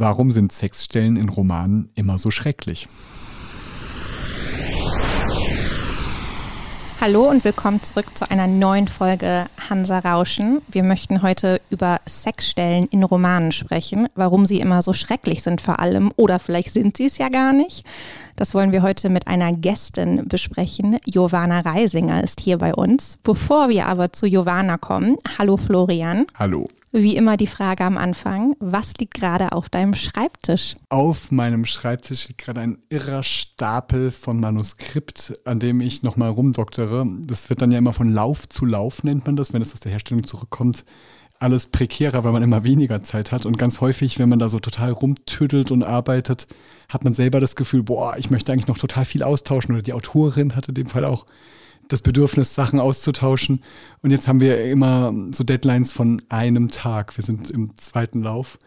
Warum sind Sexstellen in Romanen immer so schrecklich? Hallo und willkommen zurück zu einer neuen Folge Hansa Rauschen. Wir möchten heute über Sexstellen in Romanen sprechen, warum sie immer so schrecklich sind vor allem oder vielleicht sind sie es ja gar nicht. Das wollen wir heute mit einer Gästin besprechen. Jovana Reisinger ist hier bei uns. Bevor wir aber zu Jovana kommen, hallo Florian. Hallo. Wie immer die Frage am Anfang, was liegt gerade auf deinem Schreibtisch? Auf meinem Schreibtisch liegt gerade ein irrer Stapel von Manuskript, an dem ich nochmal rumdoktere. Das wird dann ja immer von Lauf zu Lauf, nennt man das, wenn es aus der Herstellung zurückkommt. Alles prekärer, weil man immer weniger Zeit hat. Und ganz häufig, wenn man da so total rumtüdelt und arbeitet, hat man selber das Gefühl, boah, ich möchte eigentlich noch total viel austauschen. Oder die Autorin hatte in dem Fall auch das Bedürfnis, Sachen auszutauschen. Und jetzt haben wir immer so Deadlines von einem Tag. Wir sind im zweiten Lauf.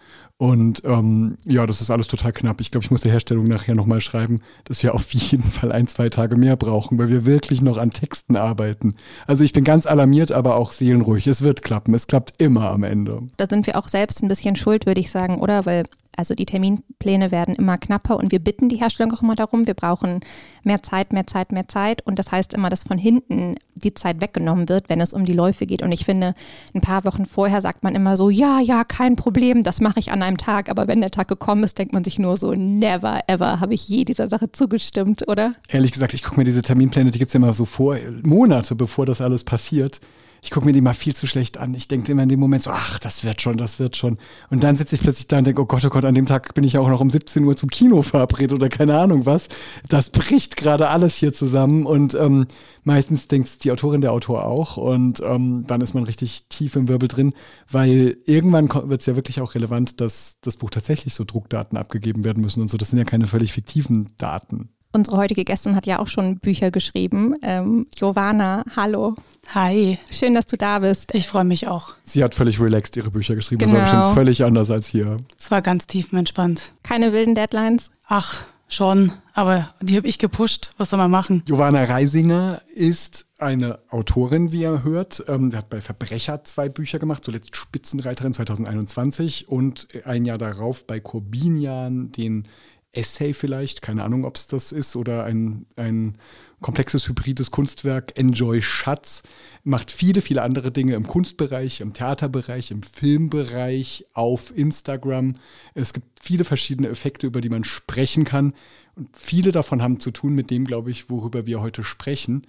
Und ähm, ja, das ist alles total knapp. Ich glaube, ich muss der Herstellung nachher nochmal schreiben, dass wir auf jeden Fall ein, zwei Tage mehr brauchen, weil wir wirklich noch an Texten arbeiten. Also ich bin ganz alarmiert, aber auch seelenruhig. Es wird klappen. Es klappt immer am Ende. Da sind wir auch selbst ein bisschen schuld, würde ich sagen, oder? Weil also die Terminpläne werden immer knapper und wir bitten die Herstellung auch immer darum, wir brauchen mehr Zeit, mehr Zeit, mehr Zeit. Und das heißt immer, dass von hinten die Zeit weggenommen wird, wenn es um die Läufe geht. Und ich finde, ein paar Wochen vorher sagt man immer so, ja, ja, kein Problem, das mache ich an einem Tag. Aber wenn der Tag gekommen ist, denkt man sich nur so, never, ever habe ich je dieser Sache zugestimmt, oder? Ehrlich gesagt, ich gucke mir diese Terminpläne, die gibt es ja immer so vor, Monate bevor das alles passiert ich gucke mir die mal viel zu schlecht an. Ich denke immer in dem Moment so, ach, das wird schon, das wird schon. Und dann sitze ich plötzlich da und denke, oh Gott, oh Gott, an dem Tag bin ich auch noch um 17 Uhr zum Kino verabredet oder keine Ahnung was. Das bricht gerade alles hier zusammen und ähm, meistens denkt die Autorin, der Autor auch und ähm, dann ist man richtig tief im Wirbel drin, weil irgendwann wird es ja wirklich auch relevant, dass das Buch tatsächlich so Druckdaten abgegeben werden müssen und so. Das sind ja keine völlig fiktiven Daten. Unsere heutige Gästin hat ja auch schon Bücher geschrieben. Ähm, Giovanna, hallo. Hi. Schön, dass du da bist. Ich freue mich auch. Sie hat völlig relaxed ihre Bücher geschrieben. Genau. Das war bestimmt völlig anders als hier. Es war ganz tiefenentspannt. Keine wilden Deadlines? Ach, schon. Aber die habe ich gepusht. Was soll man machen? Giovanna Reisinger ist eine Autorin, wie ihr hört. Ähm, sie hat bei Verbrecher zwei Bücher gemacht, zuletzt Spitzenreiterin 2021 und ein Jahr darauf bei Corbinian den Essay vielleicht, keine Ahnung, ob es das ist, oder ein, ein komplexes hybrides Kunstwerk, Enjoy Schatz, macht viele, viele andere Dinge im Kunstbereich, im Theaterbereich, im Filmbereich, auf Instagram. Es gibt viele verschiedene Effekte, über die man sprechen kann. Und viele davon haben zu tun mit dem, glaube ich, worüber wir heute sprechen.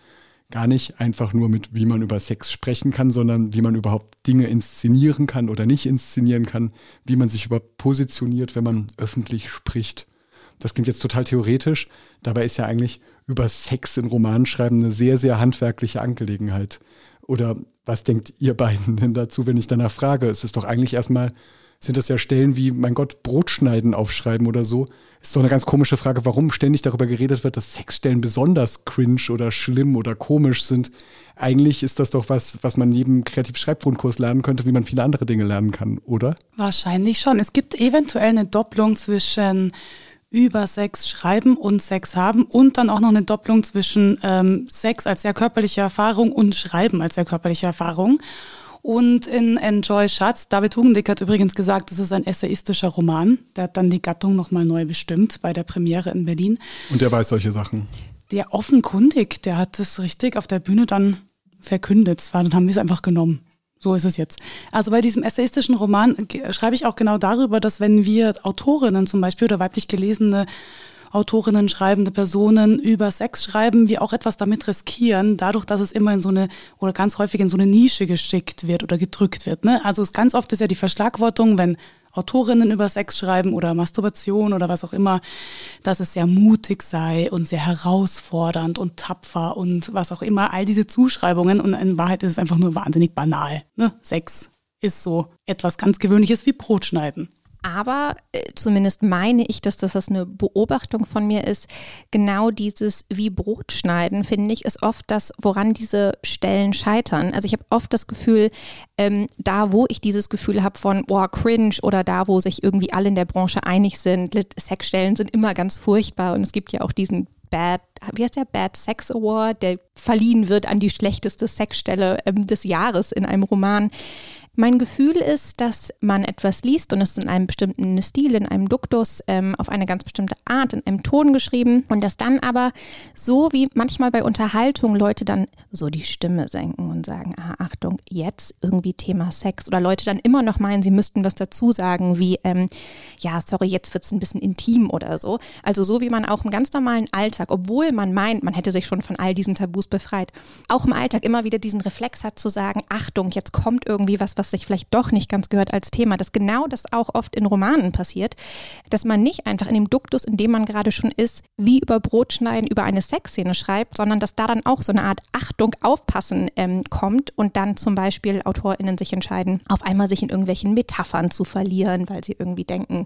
Gar nicht einfach nur mit, wie man über Sex sprechen kann, sondern wie man überhaupt Dinge inszenieren kann oder nicht inszenieren kann, wie man sich überhaupt positioniert, wenn man öffentlich spricht. Das klingt jetzt total theoretisch, dabei ist ja eigentlich über Sex in Romanen schreiben eine sehr, sehr handwerkliche Angelegenheit. Oder was denkt ihr beiden denn dazu, wenn ich danach frage? Es ist doch eigentlich erstmal, sind das ja Stellen wie, mein Gott, Brotschneiden aufschreiben oder so. Ist doch eine ganz komische Frage, warum ständig darüber geredet wird, dass Sexstellen besonders cringe oder schlimm oder komisch sind. Eigentlich ist das doch was, was man neben Kreativ-Schreibgrundkurs lernen könnte, wie man viele andere Dinge lernen kann, oder? Wahrscheinlich schon. Es gibt eventuell eine Doppelung zwischen über Sex schreiben und Sex haben und dann auch noch eine Doppelung zwischen ähm, Sex als sehr körperliche Erfahrung und Schreiben als sehr körperliche Erfahrung. Und in Enjoy Schatz, David Hugendick hat übrigens gesagt, das ist ein essayistischer Roman. Der hat dann die Gattung nochmal neu bestimmt bei der Premiere in Berlin. Und der weiß solche Sachen. Der offenkundig, der hat das richtig auf der Bühne dann verkündet. Dann haben wir es einfach genommen. So ist es jetzt. Also bei diesem essayistischen Roman schreibe ich auch genau darüber, dass wenn wir Autorinnen zum Beispiel oder weiblich gelesene Autorinnen, schreibende Personen über Sex schreiben, wir auch etwas damit riskieren, dadurch, dass es immer in so eine oder ganz häufig in so eine Nische geschickt wird oder gedrückt wird. Ne? Also ganz oft ist ja die Verschlagwortung, wenn Autorinnen über Sex schreiben oder Masturbation oder was auch immer, dass es sehr mutig sei und sehr herausfordernd und tapfer und was auch immer, all diese Zuschreibungen und in Wahrheit ist es einfach nur wahnsinnig banal. Ne? Sex ist so etwas ganz Gewöhnliches wie Brotschneiden. Aber äh, zumindest meine ich, dass das, das eine Beobachtung von mir ist. Genau dieses wie Brotschneiden, finde ich, ist oft das, woran diese Stellen scheitern. Also ich habe oft das Gefühl, ähm, da wo ich dieses Gefühl habe von, boah, cringe oder da wo sich irgendwie alle in der Branche einig sind, Sexstellen sind immer ganz furchtbar und es gibt ja auch diesen Bad, wie heißt der Bad Sex Award, der verliehen wird an die schlechteste Sexstelle ähm, des Jahres in einem Roman Mein Gefühl ist, dass man etwas liest und es ist in einem bestimmten Stil, in einem Duktus, ähm, auf eine ganz bestimmte Art, in einem Ton geschrieben und dass dann aber so wie manchmal bei Unterhaltung Leute dann so die Stimme senken und sagen, ah, Achtung, jetzt irgendwie Thema Sex oder Leute dann immer noch meinen, sie müssten was dazu sagen, wie, ähm, ja, sorry, jetzt wird es ein bisschen intim oder so. Also so wie man auch im ganz normalen Alltag, obwohl man meint, man hätte sich schon von all diesen Tabus befreit, auch im Alltag immer wieder diesen Reflex hat zu sagen, Achtung, jetzt kommt irgendwie was, was was sich vielleicht doch nicht ganz gehört als Thema, dass genau das auch oft in Romanen passiert, dass man nicht einfach in dem Duktus, in dem man gerade schon ist, wie über Brotschneiden über eine Sexszene schreibt, sondern dass da dann auch so eine Art Achtung, Aufpassen ähm, kommt und dann zum Beispiel AutorInnen sich entscheiden, auf einmal sich in irgendwelchen Metaphern zu verlieren, weil sie irgendwie denken,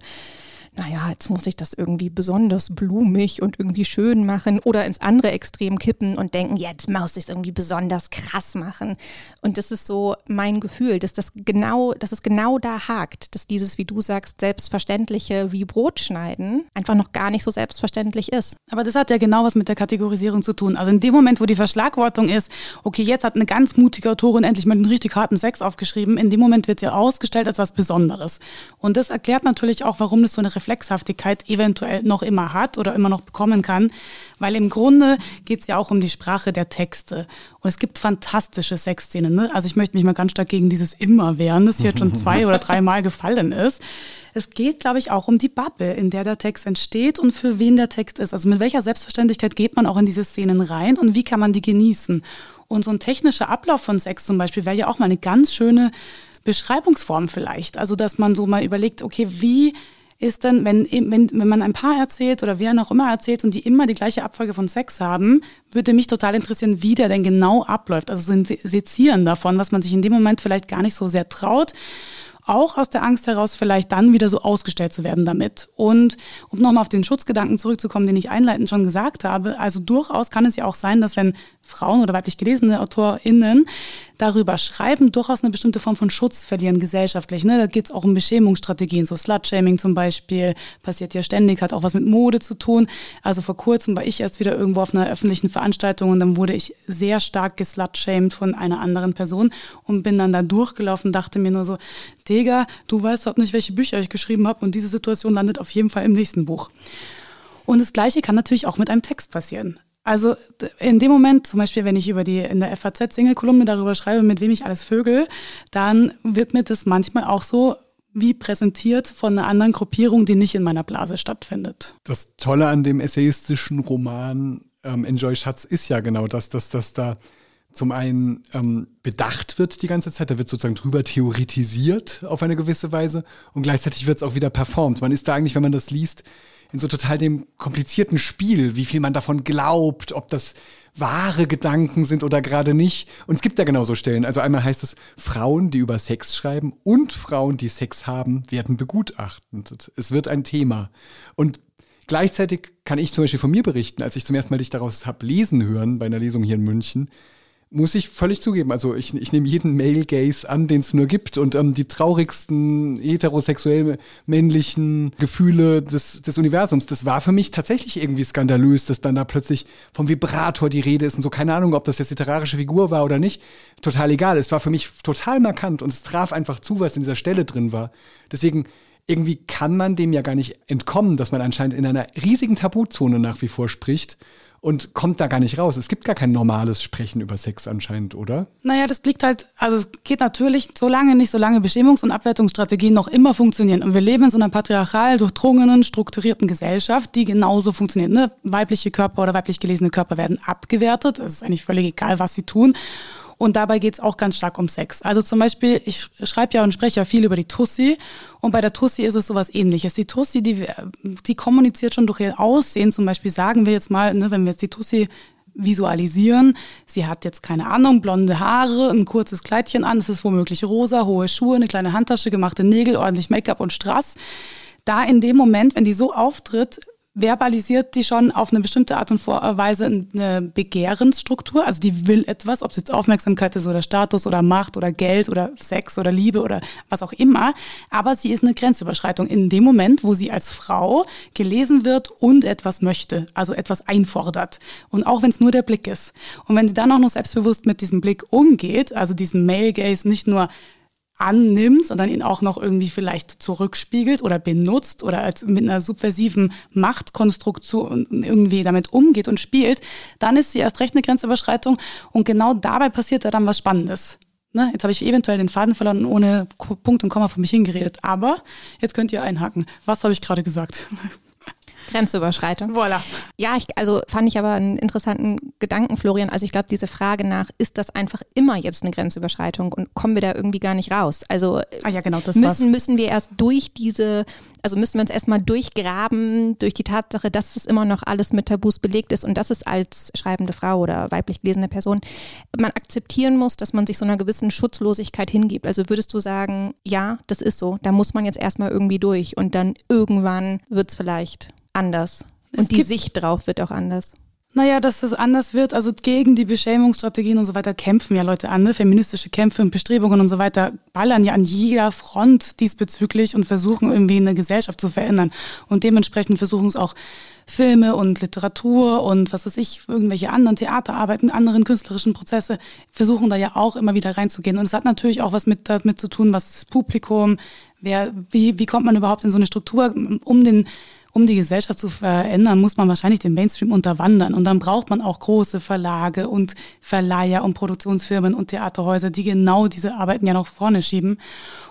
naja, jetzt muss ich das irgendwie besonders blumig und irgendwie schön machen oder ins andere Extrem kippen und denken, jetzt muss ich es irgendwie besonders krass machen. Und das ist so mein Gefühl, dass das genau, dass es genau da hakt, dass dieses, wie du sagst, selbstverständliche wie Brot schneiden einfach noch gar nicht so selbstverständlich ist. Aber das hat ja genau was mit der Kategorisierung zu tun. Also in dem Moment, wo die Verschlagwortung ist, okay, jetzt hat eine ganz mutige Autorin endlich mal einen richtig harten Sex aufgeschrieben, in dem Moment wird sie ausgestellt als was Besonderes. Und das erklärt natürlich auch, warum das so eine Reflexhaftigkeit eventuell noch immer hat oder immer noch bekommen kann, weil im Grunde geht es ja auch um die Sprache der Texte. Und es gibt fantastische Sexszenen. Ne? Also ich möchte mich mal ganz stark gegen dieses Immer wehren, das jetzt schon zwei oder dreimal gefallen ist. Es geht, glaube ich, auch um die Bubble, in der der Text entsteht und für wen der Text ist. Also mit welcher Selbstverständlichkeit geht man auch in diese Szenen rein und wie kann man die genießen? Und so ein technischer Ablauf von Sex zum Beispiel wäre ja auch mal eine ganz schöne Beschreibungsform vielleicht. Also dass man so mal überlegt, okay, wie ist dann, wenn, wenn, wenn man ein Paar erzählt oder wer noch immer erzählt und die immer die gleiche Abfolge von Sex haben, würde mich total interessieren, wie der denn genau abläuft. Also so ein Sezieren davon, was man sich in dem Moment vielleicht gar nicht so sehr traut auch aus der Angst heraus vielleicht dann wieder so ausgestellt zu werden damit. Und um nochmal auf den Schutzgedanken zurückzukommen, den ich einleitend schon gesagt habe, also durchaus kann es ja auch sein, dass wenn Frauen oder weiblich gelesene AutorInnen darüber schreiben, durchaus eine bestimmte Form von Schutz verlieren gesellschaftlich. Ne? Da geht es auch um Beschämungsstrategien, so Slutshaming zum Beispiel, passiert ja ständig, hat auch was mit Mode zu tun. Also vor kurzem war ich erst wieder irgendwo auf einer öffentlichen Veranstaltung und dann wurde ich sehr stark geslutshamed von einer anderen Person und bin dann da durchgelaufen, dachte mir nur so, Digga, du weißt doch nicht, welche Bücher ich geschrieben habe und diese Situation landet auf jeden Fall im nächsten Buch. Und das Gleiche kann natürlich auch mit einem Text passieren. Also in dem Moment, zum Beispiel, wenn ich über die in der FAZ-Single-Kolumne darüber schreibe, mit wem ich alles vögel, dann wird mir das manchmal auch so wie präsentiert von einer anderen Gruppierung, die nicht in meiner Blase stattfindet. Das Tolle an dem essayistischen Roman ähm, Enjoy Schatz ist ja genau das, dass das da zum einen ähm, bedacht wird die ganze Zeit, da wird sozusagen drüber theoretisiert auf eine gewisse Weise und gleichzeitig wird es auch wieder performt. Man ist da eigentlich, wenn man das liest, in so total dem komplizierten Spiel, wie viel man davon glaubt, ob das wahre Gedanken sind oder gerade nicht. Und es gibt da genauso Stellen. Also einmal heißt es, Frauen, die über Sex schreiben und Frauen, die Sex haben, werden begutachtet. Es wird ein Thema. Und gleichzeitig kann ich zum Beispiel von mir berichten, als ich zum ersten Mal dich daraus habe lesen hören bei einer Lesung hier in München, muss ich völlig zugeben. Also ich, ich nehme jeden Male Gaze an, den es nur gibt und ähm, die traurigsten heterosexuell männlichen Gefühle des, des Universums. Das war für mich tatsächlich irgendwie skandalös, dass dann da plötzlich vom Vibrator die Rede ist und so. Keine Ahnung, ob das jetzt literarische Figur war oder nicht. Total egal. Es war für mich total markant und es traf einfach zu, was in dieser Stelle drin war. Deswegen irgendwie kann man dem ja gar nicht entkommen, dass man anscheinend in einer riesigen Tabuzone nach wie vor spricht und kommt da gar nicht raus. Es gibt gar kein normales Sprechen über Sex anscheinend, oder? Naja, das liegt halt, also es geht natürlich, solange nicht solange Beschämungs- und Abwertungsstrategien noch immer funktionieren. Und wir leben in so einer patriarchal durchdrungenen, strukturierten Gesellschaft, die genauso funktioniert. Ne? Weibliche Körper oder weiblich gelesene Körper werden abgewertet. Es ist eigentlich völlig egal, was sie tun. Und dabei geht es auch ganz stark um Sex. Also zum Beispiel, ich schreibe ja und spreche ja viel über die Tussi. Und bei der Tussi ist es sowas ähnliches. Die Tussi, die, die kommuniziert schon durch ihr Aussehen. Zum Beispiel sagen wir jetzt mal, ne, wenn wir jetzt die Tussi visualisieren. Sie hat jetzt keine Ahnung, blonde Haare, ein kurzes Kleidchen an, es ist womöglich rosa, hohe Schuhe, eine kleine Handtasche, gemachte Nägel, ordentlich Make-up und Strass. Da in dem Moment, wenn die so auftritt, verbalisiert die schon auf eine bestimmte Art und Weise eine Begehrensstruktur. Also die will etwas, ob es jetzt Aufmerksamkeit ist oder Status oder Macht oder Geld oder Sex oder Liebe oder was auch immer. Aber sie ist eine Grenzüberschreitung in dem Moment, wo sie als Frau gelesen wird und etwas möchte, also etwas einfordert. Und auch wenn es nur der Blick ist. Und wenn sie dann auch noch selbstbewusst mit diesem Blick umgeht, also diesem Male Gaze nicht nur annimmt, sondern ihn auch noch irgendwie vielleicht zurückspiegelt oder benutzt oder als mit einer subversiven Machtkonstruktion irgendwie damit umgeht und spielt, dann ist sie erst recht eine Grenzüberschreitung und genau dabei passiert da dann was Spannendes. Ne? Jetzt habe ich eventuell den Faden verloren und ohne Punkt und Komma von mich hingeredet, aber jetzt könnt ihr einhaken. Was habe ich gerade gesagt? Grenzüberschreitung. Voilà. Ja, ich, also fand ich aber einen interessanten Gedanken, Florian. Also ich glaube, diese Frage nach, ist das einfach immer jetzt eine Grenzüberschreitung und kommen wir da irgendwie gar nicht raus? Also ah ja, genau, müssen, müssen wir erst durch diese, also müssen wir uns erstmal durchgraben durch die Tatsache, dass es immer noch alles mit Tabus belegt ist und dass es als schreibende Frau oder weiblich gelesene Person man akzeptieren muss, dass man sich so einer gewissen Schutzlosigkeit hingibt. Also würdest du sagen, ja, das ist so, da muss man jetzt erstmal irgendwie durch und dann irgendwann wird es vielleicht anders. Und es die Sicht drauf wird auch anders. Naja, dass es anders wird, also gegen die Beschämungsstrategien und so weiter kämpfen ja Leute an, ne? feministische Kämpfe und Bestrebungen und so weiter ballern ja an jeder Front diesbezüglich und versuchen irgendwie eine Gesellschaft zu verändern. Und dementsprechend versuchen es auch Filme und Literatur und was weiß ich, irgendwelche anderen Theaterarbeiten, anderen künstlerischen Prozesse, versuchen da ja auch immer wieder reinzugehen. Und es hat natürlich auch was mit damit zu tun, was das Publikum, wer, wie, wie kommt man überhaupt in so eine Struktur, um den um die Gesellschaft zu verändern, muss man wahrscheinlich den Mainstream unterwandern. Und dann braucht man auch große Verlage und Verleiher und Produktionsfirmen und Theaterhäuser, die genau diese Arbeiten ja noch vorne schieben.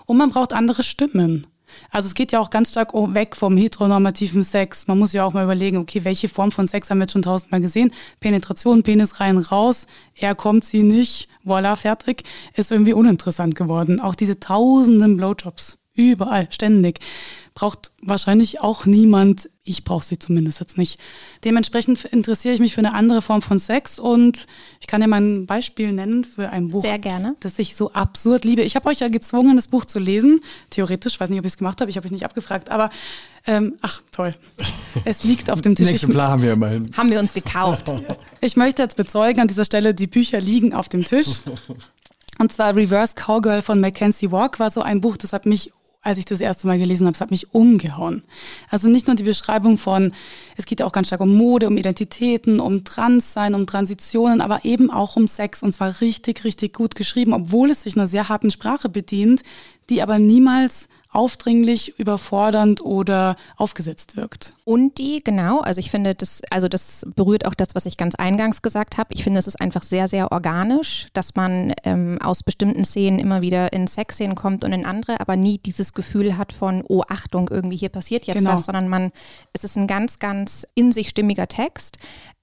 Und man braucht andere Stimmen. Also es geht ja auch ganz stark weg vom heteronormativen Sex. Man muss ja auch mal überlegen, okay, welche Form von Sex haben wir jetzt schon tausendmal gesehen? Penetration, Penis rein, raus, er kommt, sie nicht, voilà, fertig, ist irgendwie uninteressant geworden. Auch diese tausenden Blowjobs, überall, ständig braucht wahrscheinlich auch niemand. Ich brauche sie zumindest jetzt nicht. Dementsprechend interessiere ich mich für eine andere Form von Sex und ich kann dir mal ein Beispiel nennen für ein Buch, Sehr gerne. das ich so absurd liebe. Ich habe euch ja gezwungen, das Buch zu lesen. Theoretisch, weiß nicht, ob ich es gemacht habe, ich habe euch nicht abgefragt, aber ähm, ach toll. Es liegt auf dem Tisch. Ein Exemplar haben wir immerhin. Haben wir uns gekauft. Ich möchte jetzt bezeugen an dieser Stelle, die Bücher liegen auf dem Tisch. Und zwar Reverse Cowgirl von Mackenzie Walk war so ein Buch, das hat mich als ich das erste Mal gelesen habe, es hat mich umgehauen. Also nicht nur die Beschreibung von, es geht ja auch ganz stark um Mode, um Identitäten, um Transsein, um Transitionen, aber eben auch um Sex und zwar richtig, richtig gut geschrieben, obwohl es sich einer sehr harten Sprache bedient, die aber niemals aufdringlich, überfordernd oder aufgesetzt wirkt. Und die, genau, also ich finde, das, also das berührt auch das, was ich ganz eingangs gesagt habe. Ich finde, es ist einfach sehr, sehr organisch, dass man ähm, aus bestimmten Szenen immer wieder in Sexszenen kommt und in andere, aber nie dieses Gefühl hat von, oh Achtung, irgendwie hier passiert jetzt genau. was, sondern man, es ist ein ganz, ganz in sich stimmiger Text.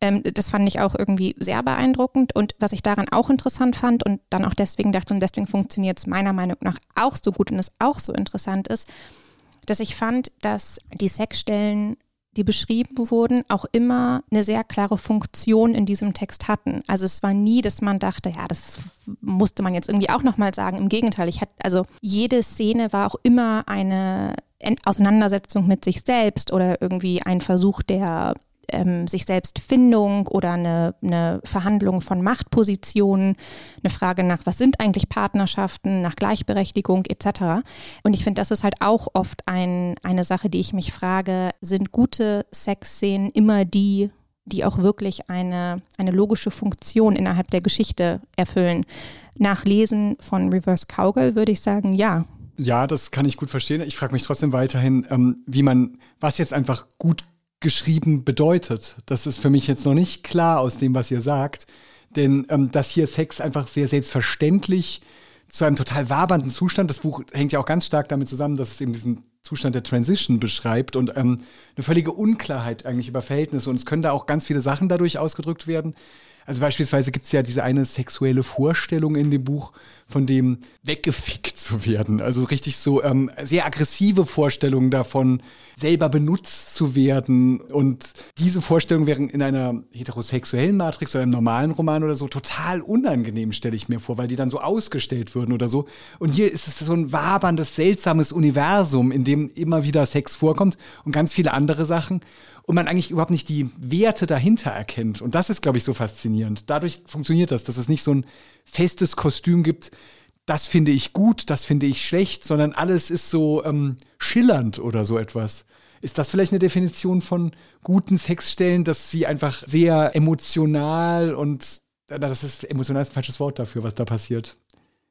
Ähm, das fand ich auch irgendwie sehr beeindruckend. Und was ich daran auch interessant fand und dann auch deswegen dachte, und deswegen funktioniert es meiner Meinung nach auch so gut und ist auch so interessant, interessant ist, dass ich fand, dass die Sexstellen, die beschrieben wurden, auch immer eine sehr klare Funktion in diesem Text hatten. Also es war nie, dass man dachte, ja, das musste man jetzt irgendwie auch nochmal sagen. Im Gegenteil, ich hatte, also jede Szene war auch immer eine Auseinandersetzung mit sich selbst oder irgendwie ein Versuch der ähm, sich selbst Findung oder eine, eine Verhandlung von Machtpositionen, eine Frage nach, was sind eigentlich Partnerschaften, nach Gleichberechtigung etc. Und ich finde, das ist halt auch oft ein, eine Sache, die ich mich frage, sind gute Sexszenen immer die, die auch wirklich eine, eine logische Funktion innerhalb der Geschichte erfüllen. Nach Lesen von Reverse Cowgirl würde ich sagen, ja. Ja, das kann ich gut verstehen. Ich frage mich trotzdem weiterhin, ähm, wie man, was jetzt einfach gut geschrieben bedeutet. Das ist für mich jetzt noch nicht klar aus dem, was ihr sagt. Denn ähm, dass hier Sex einfach sehr selbstverständlich zu einem total wabernden Zustand, das Buch hängt ja auch ganz stark damit zusammen, dass es eben diesen Zustand der Transition beschreibt und ähm, eine völlige Unklarheit eigentlich über Verhältnisse. Und es können da auch ganz viele Sachen dadurch ausgedrückt werden. Also beispielsweise gibt es ja diese eine sexuelle Vorstellung in dem Buch, von dem weggefickt zu werden. Also richtig so ähm, sehr aggressive Vorstellungen davon, selber benutzt zu werden. Und diese Vorstellungen wären in einer heterosexuellen Matrix oder einem normalen Roman oder so total unangenehm, stelle ich mir vor, weil die dann so ausgestellt würden oder so. Und hier ist es so ein waberndes, seltsames Universum, in dem immer wieder Sex vorkommt und ganz viele andere Sachen und man eigentlich überhaupt nicht die Werte dahinter erkennt. Und das ist, glaube ich, so faszinierend. Dadurch funktioniert das, dass es nicht so ein festes Kostüm gibt, das finde ich gut, das finde ich schlecht, sondern alles ist so ähm, schillernd oder so etwas. Ist das vielleicht eine Definition von guten Sexstellen, dass sie einfach sehr emotional und das ist emotional ist ein falsches Wort dafür, was da passiert.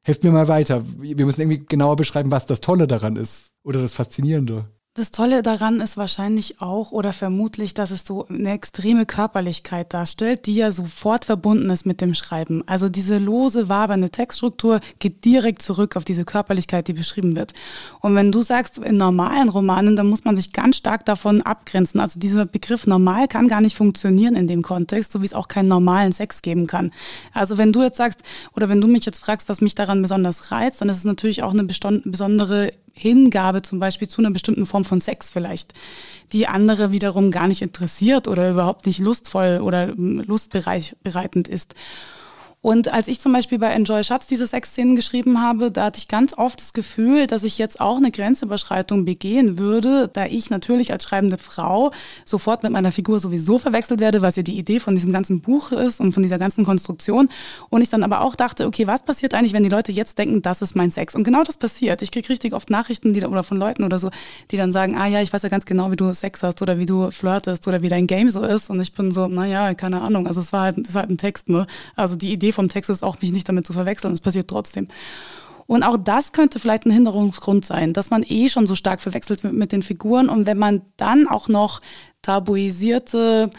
Helft mir mal weiter. Wir müssen irgendwie genauer beschreiben, was das Tolle daran ist oder das Faszinierende. Das Tolle daran ist wahrscheinlich auch oder vermutlich, dass es so eine extreme Körperlichkeit darstellt, die ja sofort verbunden ist mit dem Schreiben. Also diese lose, wabernde Textstruktur geht direkt zurück auf diese Körperlichkeit, die beschrieben wird. Und wenn du sagst, in normalen Romanen, dann muss man sich ganz stark davon abgrenzen. Also dieser Begriff normal kann gar nicht funktionieren in dem Kontext, so wie es auch keinen normalen Sex geben kann. Also wenn du jetzt sagst, oder wenn du mich jetzt fragst, was mich daran besonders reizt, dann ist es natürlich auch eine besondere Hingabe zum Beispiel zu einer bestimmten Form von Sex vielleicht, die andere wiederum gar nicht interessiert oder überhaupt nicht lustvoll oder lustbereitend ist. Und als ich zum Beispiel bei Enjoy Schatz diese Sexszenen geschrieben habe, da hatte ich ganz oft das Gefühl, dass ich jetzt auch eine Grenzüberschreitung begehen würde, da ich natürlich als schreibende Frau sofort mit meiner Figur sowieso verwechselt werde, was ja die Idee von diesem ganzen Buch ist und von dieser ganzen Konstruktion. Und ich dann aber auch dachte, okay, was passiert eigentlich, wenn die Leute jetzt denken, das ist mein Sex? Und genau das passiert. Ich kriege richtig oft Nachrichten die, oder von Leuten oder so, die dann sagen, ah ja, ich weiß ja ganz genau, wie du Sex hast oder wie du flirtest oder wie dein Game so ist. Und ich bin so, naja, keine Ahnung. Also es war halt, es ist halt ein Text, ne? Also die Idee vom Text ist auch, mich nicht damit zu verwechseln. Es passiert trotzdem. Und auch das könnte vielleicht ein Hinderungsgrund sein, dass man eh schon so stark verwechselt mit, mit den Figuren. Und wenn man dann auch noch tabuisierte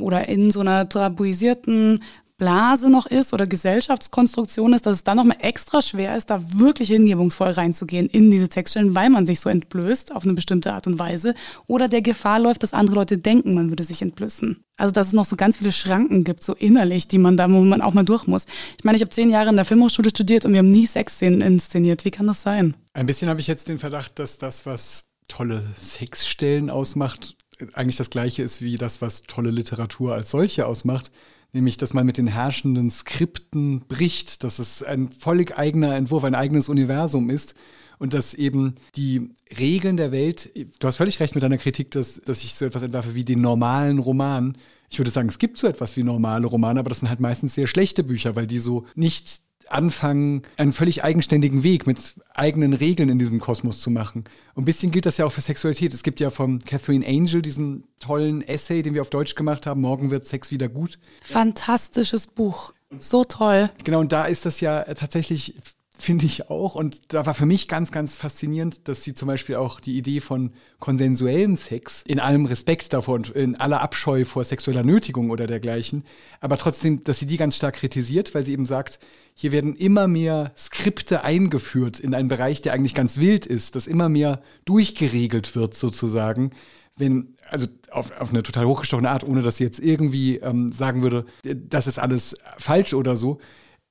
oder in so einer tabuisierten Blase noch ist oder Gesellschaftskonstruktion ist, dass es dann nochmal extra schwer ist, da wirklich hingebungsvoll reinzugehen in diese Textstellen, weil man sich so entblößt auf eine bestimmte Art und Weise oder der Gefahr läuft, dass andere Leute denken, man würde sich entblößen. Also dass es noch so ganz viele Schranken gibt, so innerlich, die man da, wo man auch mal durch muss. Ich meine, ich habe zehn Jahre in der Filmhochschule studiert und wir haben nie Sexszenen inszeniert. Wie kann das sein? Ein bisschen habe ich jetzt den Verdacht, dass das, was tolle Sexstellen ausmacht, eigentlich das gleiche ist wie das, was tolle Literatur als solche ausmacht nämlich dass man mit den herrschenden Skripten bricht, dass es ein völlig eigener Entwurf, ein eigenes Universum ist und dass eben die Regeln der Welt, du hast völlig recht mit deiner Kritik, dass, dass ich so etwas entwerfe wie den normalen Roman. Ich würde sagen, es gibt so etwas wie normale Romane, aber das sind halt meistens sehr schlechte Bücher, weil die so nicht anfangen, einen völlig eigenständigen Weg mit eigenen Regeln in diesem Kosmos zu machen. Und ein bisschen gilt das ja auch für Sexualität. Es gibt ja von Catherine Angel diesen tollen Essay, den wir auf Deutsch gemacht haben, Morgen wird Sex wieder gut. Fantastisches Buch. So toll. Genau, und da ist das ja tatsächlich finde ich auch. Und da war für mich ganz, ganz faszinierend, dass sie zum Beispiel auch die Idee von konsensuellem Sex in allem Respekt davor und in aller Abscheu vor sexueller Nötigung oder dergleichen, aber trotzdem, dass sie die ganz stark kritisiert, weil sie eben sagt, hier werden immer mehr Skripte eingeführt in einen Bereich, der eigentlich ganz wild ist, dass immer mehr durchgeregelt wird sozusagen. Wenn, also auf, auf eine total hochgestochene Art, ohne dass sie jetzt irgendwie ähm, sagen würde, das ist alles falsch oder so.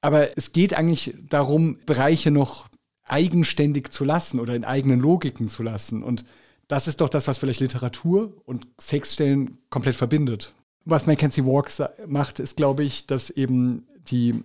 Aber es geht eigentlich darum, Bereiche noch eigenständig zu lassen oder in eigenen Logiken zu lassen. Und das ist doch das, was vielleicht Literatur und Sexstellen komplett verbindet. Was Mackenzie Walk macht, ist, glaube ich, dass eben die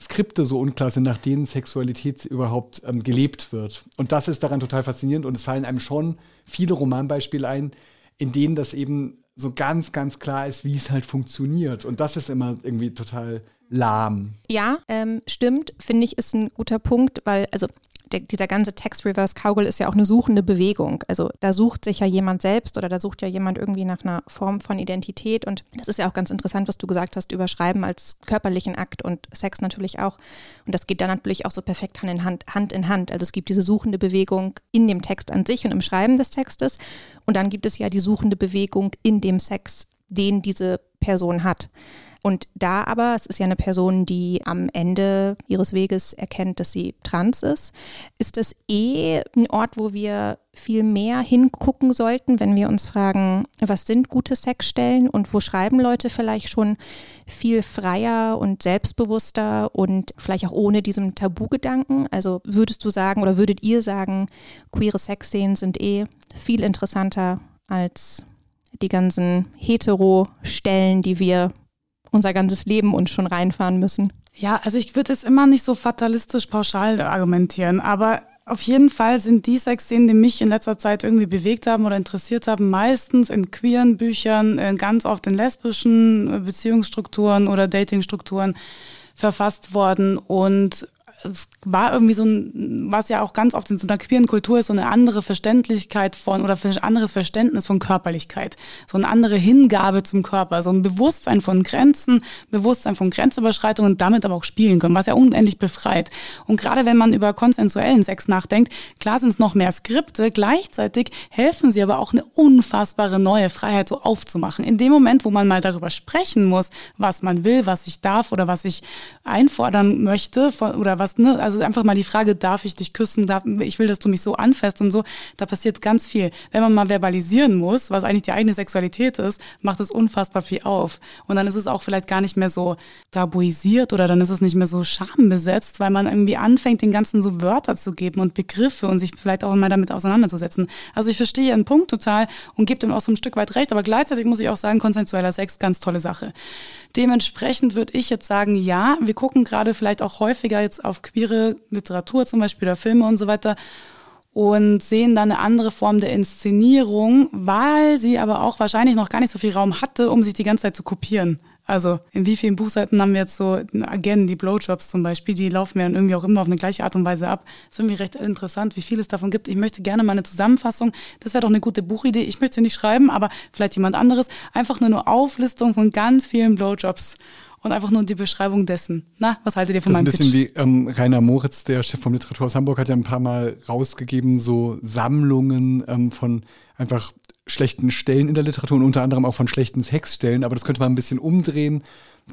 Skripte so unklar sind, nach denen Sexualität überhaupt ähm, gelebt wird. Und das ist daran total faszinierend und es fallen einem schon viele Romanbeispiele ein, in denen das eben so ganz, ganz klar ist, wie es halt funktioniert. Und das ist immer irgendwie total lahm. Ja, ähm, stimmt, finde ich, ist ein guter Punkt, weil, also der, dieser ganze Text Reverse Cowgirl ist ja auch eine suchende Bewegung. Also da sucht sich ja jemand selbst oder da sucht ja jemand irgendwie nach einer Form von Identität. Und das ist ja auch ganz interessant, was du gesagt hast über Schreiben als körperlichen Akt und Sex natürlich auch. Und das geht dann natürlich auch so perfekt Hand in Hand, Hand in Hand. Also es gibt diese suchende Bewegung in dem Text an sich und im Schreiben des Textes. Und dann gibt es ja die suchende Bewegung in dem Sex, den diese Person hat. Und da aber, es ist ja eine Person, die am Ende ihres Weges erkennt, dass sie trans ist, ist das eh ein Ort, wo wir viel mehr hingucken sollten, wenn wir uns fragen, was sind gute Sexstellen und wo schreiben Leute vielleicht schon viel freier und selbstbewusster und vielleicht auch ohne diesem Tabugedanken. Also würdest du sagen oder würdet ihr sagen, queere Sexszenen sind eh viel interessanter als die ganzen hetero-Stellen, die wir unser ganzes Leben uns schon reinfahren müssen. Ja, also ich würde es immer nicht so fatalistisch pauschal argumentieren, aber auf jeden Fall sind die Sexszenen, die mich in letzter Zeit irgendwie bewegt haben oder interessiert haben, meistens in queeren Büchern, äh, ganz oft in lesbischen äh, Beziehungsstrukturen oder Datingstrukturen verfasst worden und es war irgendwie so ein, was ja auch ganz oft in so einer queeren Kultur ist, so eine andere Verständlichkeit von oder ein anderes Verständnis von Körperlichkeit, so eine andere Hingabe zum Körper, so ein Bewusstsein von Grenzen, Bewusstsein von Grenzüberschreitungen und damit aber auch spielen können, was ja unendlich befreit. Und gerade wenn man über konsensuellen Sex nachdenkt, klar sind es noch mehr Skripte, gleichzeitig helfen sie aber auch eine unfassbare neue Freiheit so aufzumachen. In dem Moment, wo man mal darüber sprechen muss, was man will, was ich darf oder was ich einfordern möchte oder was, ne, also einfach mal die Frage, darf ich dich küssen, darf, ich will, dass du mich so anfasst und so, da passiert ganz viel. Wenn man mal verbalisieren muss, was eigentlich die eigene Sexualität ist, macht es unfassbar viel auf. Und dann ist es auch vielleicht gar nicht mehr so tabuisiert oder dann ist es nicht mehr so schambesetzt, weil man irgendwie anfängt, den ganzen so Wörter zu geben und Begriffe und sich vielleicht auch mal damit auseinanderzusetzen. Also ich verstehe Ihren Punkt total und gebe dem auch so ein Stück weit recht, aber gleichzeitig muss ich auch sagen, konsensueller Sex, ganz tolle Sache. Dementsprechend würde ich jetzt sagen, ja, wir gucken gerade vielleicht auch häufiger jetzt auf queere Literatur zum Beispiel oder Filme und so weiter und sehen dann eine andere Form der Inszenierung, weil sie aber auch wahrscheinlich noch gar nicht so viel Raum hatte, um sich die ganze Zeit zu kopieren. Also in wie vielen Buchseiten haben wir jetzt so, again, die Blowjobs zum Beispiel, die laufen mir dann irgendwie auch immer auf eine gleiche Art und Weise ab. Das ist irgendwie recht interessant, wie viel es davon gibt. Ich möchte gerne mal eine Zusammenfassung, das wäre doch eine gute Buchidee. Ich möchte nicht schreiben, aber vielleicht jemand anderes. Einfach nur eine Auflistung von ganz vielen Blowjobs und einfach nur die Beschreibung dessen. Na, was haltet ihr von meinem Das ist ein bisschen Pitch? wie ähm, Rainer Moritz, der Chef vom Literaturhaus Hamburg, hat ja ein paar Mal rausgegeben, so Sammlungen ähm, von einfach schlechten Stellen in der Literatur und unter anderem auch von schlechten Sexstellen, aber das könnte man ein bisschen umdrehen,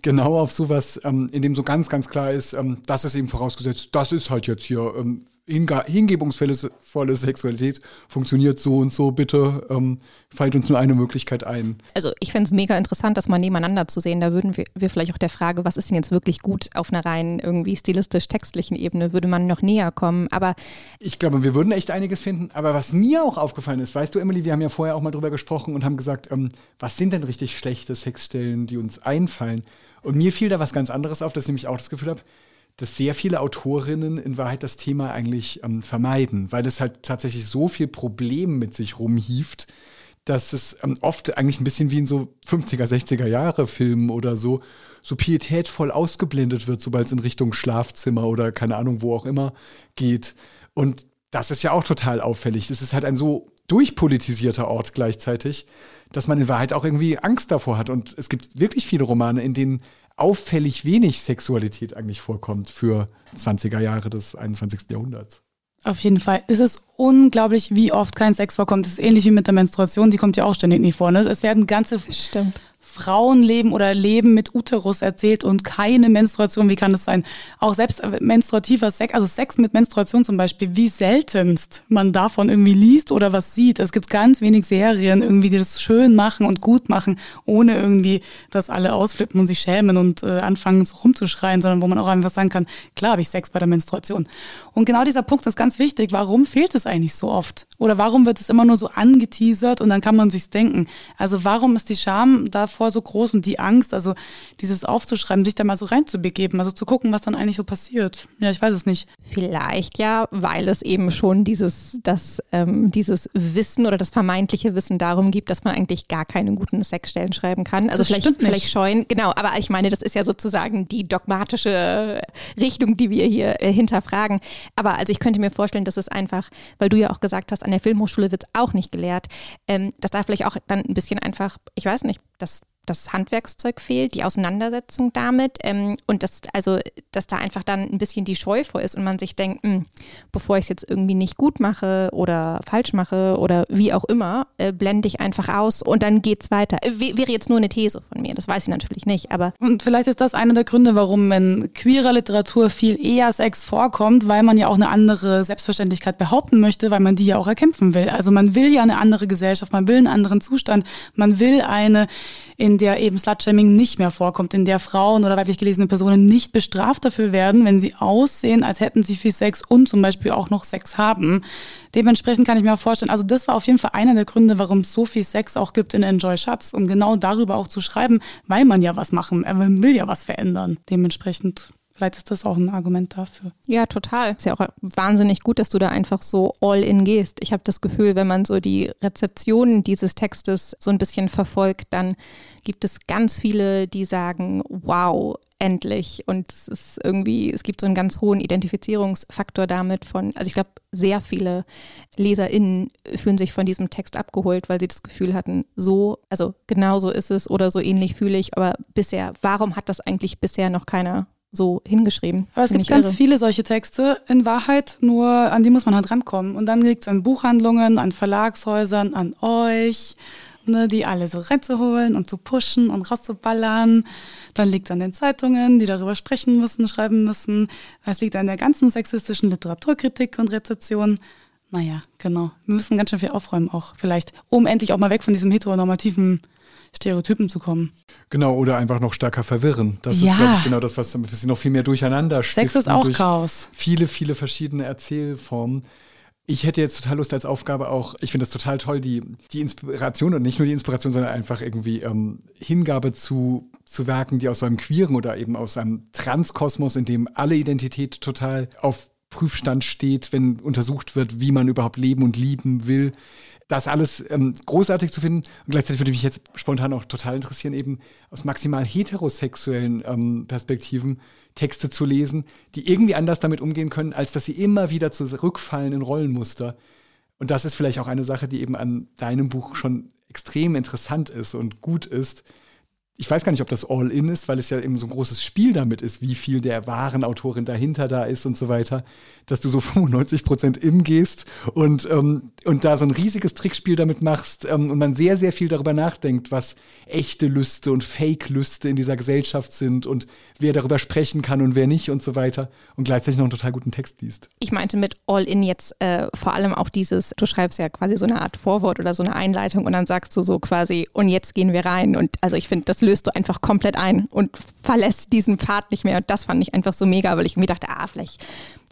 genau auf sowas, ähm, in dem so ganz, ganz klar ist, ähm, das ist eben vorausgesetzt, das ist halt jetzt hier ähm, hingebungsvolle Sexualität funktioniert so und so, bitte ähm, fällt uns nur eine Möglichkeit ein. Also ich fände es mega interessant, das mal nebeneinander zu sehen. Da würden wir, wir, vielleicht auch der Frage, was ist denn jetzt wirklich gut auf einer rein irgendwie stilistisch-textlichen Ebene, würde man noch näher kommen. Aber ich glaube, wir würden echt einiges finden. Aber was mir auch aufgefallen ist, weißt du, Emily, wir haben ja vorher auch mal drüber gesprochen und haben gesagt, ähm, was sind denn richtig schlechte Sexstellen, die uns einfallen? Und mir fiel da was ganz anderes auf, dass ich nämlich auch das Gefühl habe, dass sehr viele Autorinnen in Wahrheit das Thema eigentlich ähm, vermeiden, weil es halt tatsächlich so viel Problem mit sich rumhieft, dass es ähm, oft eigentlich ein bisschen wie in so 50er, 60er Jahre Filmen oder so, so pietätvoll ausgeblendet wird, sobald es in Richtung Schlafzimmer oder keine Ahnung, wo auch immer geht. Und das ist ja auch total auffällig. Es ist halt ein so durchpolitisierter Ort gleichzeitig, dass man in Wahrheit auch irgendwie Angst davor hat. Und es gibt wirklich viele Romane, in denen auffällig wenig Sexualität eigentlich vorkommt für 20er Jahre des 21. Jahrhunderts. Auf jeden Fall. Es ist unglaublich, wie oft kein Sex vorkommt. Es ist ähnlich wie mit der Menstruation, die kommt ja auch ständig nicht vor. Ne? Es werden ganze Stimmt. Frauenleben oder Leben mit Uterus erzählt und keine Menstruation. Wie kann das sein? Auch selbst menstruativer Sex, also Sex mit Menstruation zum Beispiel, wie seltenst man davon irgendwie liest oder was sieht. Es gibt ganz wenig Serien irgendwie, die das schön machen und gut machen, ohne irgendwie, dass alle ausflippen und sich schämen und äh, anfangen so rumzuschreien, sondern wo man auch einfach sagen kann, klar habe ich Sex bei der Menstruation. Und genau dieser Punkt ist ganz wichtig. Warum fehlt es eigentlich so oft? Oder warum wird es immer nur so angeteasert und dann kann man sich's denken? Also warum ist die Scham davor davor so groß und die Angst, also dieses aufzuschreiben, sich da mal so reinzubegeben, also zu gucken, was dann eigentlich so passiert. Ja, ich weiß es nicht. Vielleicht ja, weil es eben schon dieses, das, ähm, dieses Wissen oder das vermeintliche Wissen darum gibt, dass man eigentlich gar keine guten Sexstellen schreiben kann. Also das vielleicht, vielleicht scheuen, genau, aber ich meine, das ist ja sozusagen die dogmatische Richtung, die wir hier äh, hinterfragen. Aber also ich könnte mir vorstellen, dass es einfach, weil du ja auch gesagt hast, an der Filmhochschule wird es auch nicht gelehrt, ähm, dass da vielleicht auch dann ein bisschen einfach, ich weiß nicht, dass das Handwerkszeug fehlt, die Auseinandersetzung damit ähm, und dass, also, dass da einfach dann ein bisschen die Scheu vor ist und man sich denkt, mh, hm, bevor ich es jetzt irgendwie nicht gut mache oder falsch mache oder wie auch immer, äh, blende ich einfach aus und dann geht es weiter. Äh, wäre jetzt nur eine These von mir, das weiß ich natürlich nicht, aber. Und vielleicht ist das einer der Gründe, warum in queerer Literatur viel eher Sex vorkommt, weil man ja auch eine andere Selbstverständlichkeit behaupten möchte, weil man die ja auch erkämpfen will. Also man will ja eine andere Gesellschaft, man will einen anderen Zustand, man will eine in der eben Slutshaming nicht mehr vorkommt, in der Frauen oder weiblich gelesene Personen nicht bestraft dafür werden, wenn sie aussehen, als hätten sie viel Sex und zum Beispiel auch noch Sex haben. Dementsprechend kann ich mir vorstellen, also das war auf jeden Fall einer der Gründe, warum es so viel Sex auch gibt in Enjoy Schatz, um genau darüber auch zu schreiben, weil man ja was machen, man will ja was verändern. Dementsprechend Vielleicht ist das auch ein Argument dafür. Ja, total. Ist ja auch wahnsinnig gut, dass du da einfach so all in gehst. Ich habe das Gefühl, wenn man so die Rezeptionen dieses Textes so ein bisschen verfolgt, dann gibt es ganz viele, die sagen, wow, endlich. Und es ist irgendwie, es gibt so einen ganz hohen Identifizierungsfaktor damit von, also ich glaube, sehr viele LeserInnen fühlen sich von diesem Text abgeholt, weil sie das Gefühl hatten, so, also genau so ist es oder so ähnlich fühle ich, aber bisher, warum hat das eigentlich bisher noch keiner so hingeschrieben. Aber es gibt ganz irre. viele solche Texte in Wahrheit, nur an die muss man halt rankommen. Und dann liegt es an Buchhandlungen, an Verlagshäusern, an euch, ne, die alle so reinzuholen und zu pushen und rauszuballern. Dann liegt es an den Zeitungen, die darüber sprechen müssen, schreiben müssen. Es liegt an der ganzen sexistischen Literaturkritik und Rezeption. Naja, genau. Wir müssen ganz schön viel aufräumen auch vielleicht, um endlich auch mal weg von diesem heteronormativen Stereotypen zu kommen. Genau, oder einfach noch stärker verwirren. Das ja. ist, glaube ich, genau das, was ein bisschen noch viel mehr durcheinander Sex ist auch Chaos. Viele, viele verschiedene Erzählformen. Ich hätte jetzt total Lust als Aufgabe auch, ich finde das total toll, die, die Inspiration und nicht nur die Inspiration, sondern einfach irgendwie ähm, Hingabe zu, zu Werken, die aus so einem queeren oder eben aus einem Transkosmos, in dem alle Identität total auf Prüfstand steht, wenn untersucht wird, wie man überhaupt leben und lieben will. Das alles ähm, großartig zu finden. Und gleichzeitig würde mich jetzt spontan auch total interessieren, eben aus maximal heterosexuellen ähm, Perspektiven Texte zu lesen, die irgendwie anders damit umgehen können, als dass sie immer wieder zurückfallen in Rollenmuster. Und das ist vielleicht auch eine Sache, die eben an deinem Buch schon extrem interessant ist und gut ist, ich weiß gar nicht, ob das All-In ist, weil es ja eben so ein großes Spiel damit ist, wie viel der wahren Autorin dahinter da ist und so weiter, dass du so 95 Prozent im gehst und, ähm, und da so ein riesiges Trickspiel damit machst ähm, und man sehr, sehr viel darüber nachdenkt, was echte Lüste und Fake-Lüste in dieser Gesellschaft sind und wer darüber sprechen kann und wer nicht und so weiter und gleichzeitig noch einen total guten Text liest. Ich meinte mit All-In jetzt äh, vor allem auch dieses, du schreibst ja quasi so eine Art Vorwort oder so eine Einleitung und dann sagst du so quasi, und jetzt gehen wir rein und also ich finde, das löst löst du einfach komplett ein und verlässt diesen Pfad nicht mehr. Und das fand ich einfach so mega, weil ich mir dachte, ah, vielleicht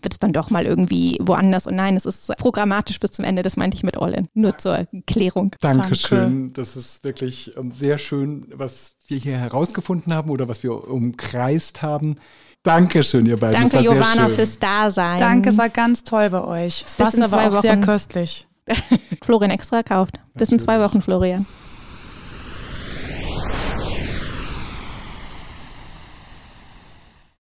wird es dann doch mal irgendwie woanders. Und nein, es ist programmatisch bis zum Ende. Das meinte ich mit All-In. Nur zur Klärung. Dankeschön. Danke. Das ist wirklich ähm, sehr schön, was wir hier herausgefunden haben oder was wir umkreist haben. Dankeschön, ihr beiden. Danke, Giovanna, fürs Dasein. Danke, es war ganz toll bei euch. Das Wasser war auch Wochen. sehr köstlich. Florian extra kauft. Bis in zwei Wochen, Florian.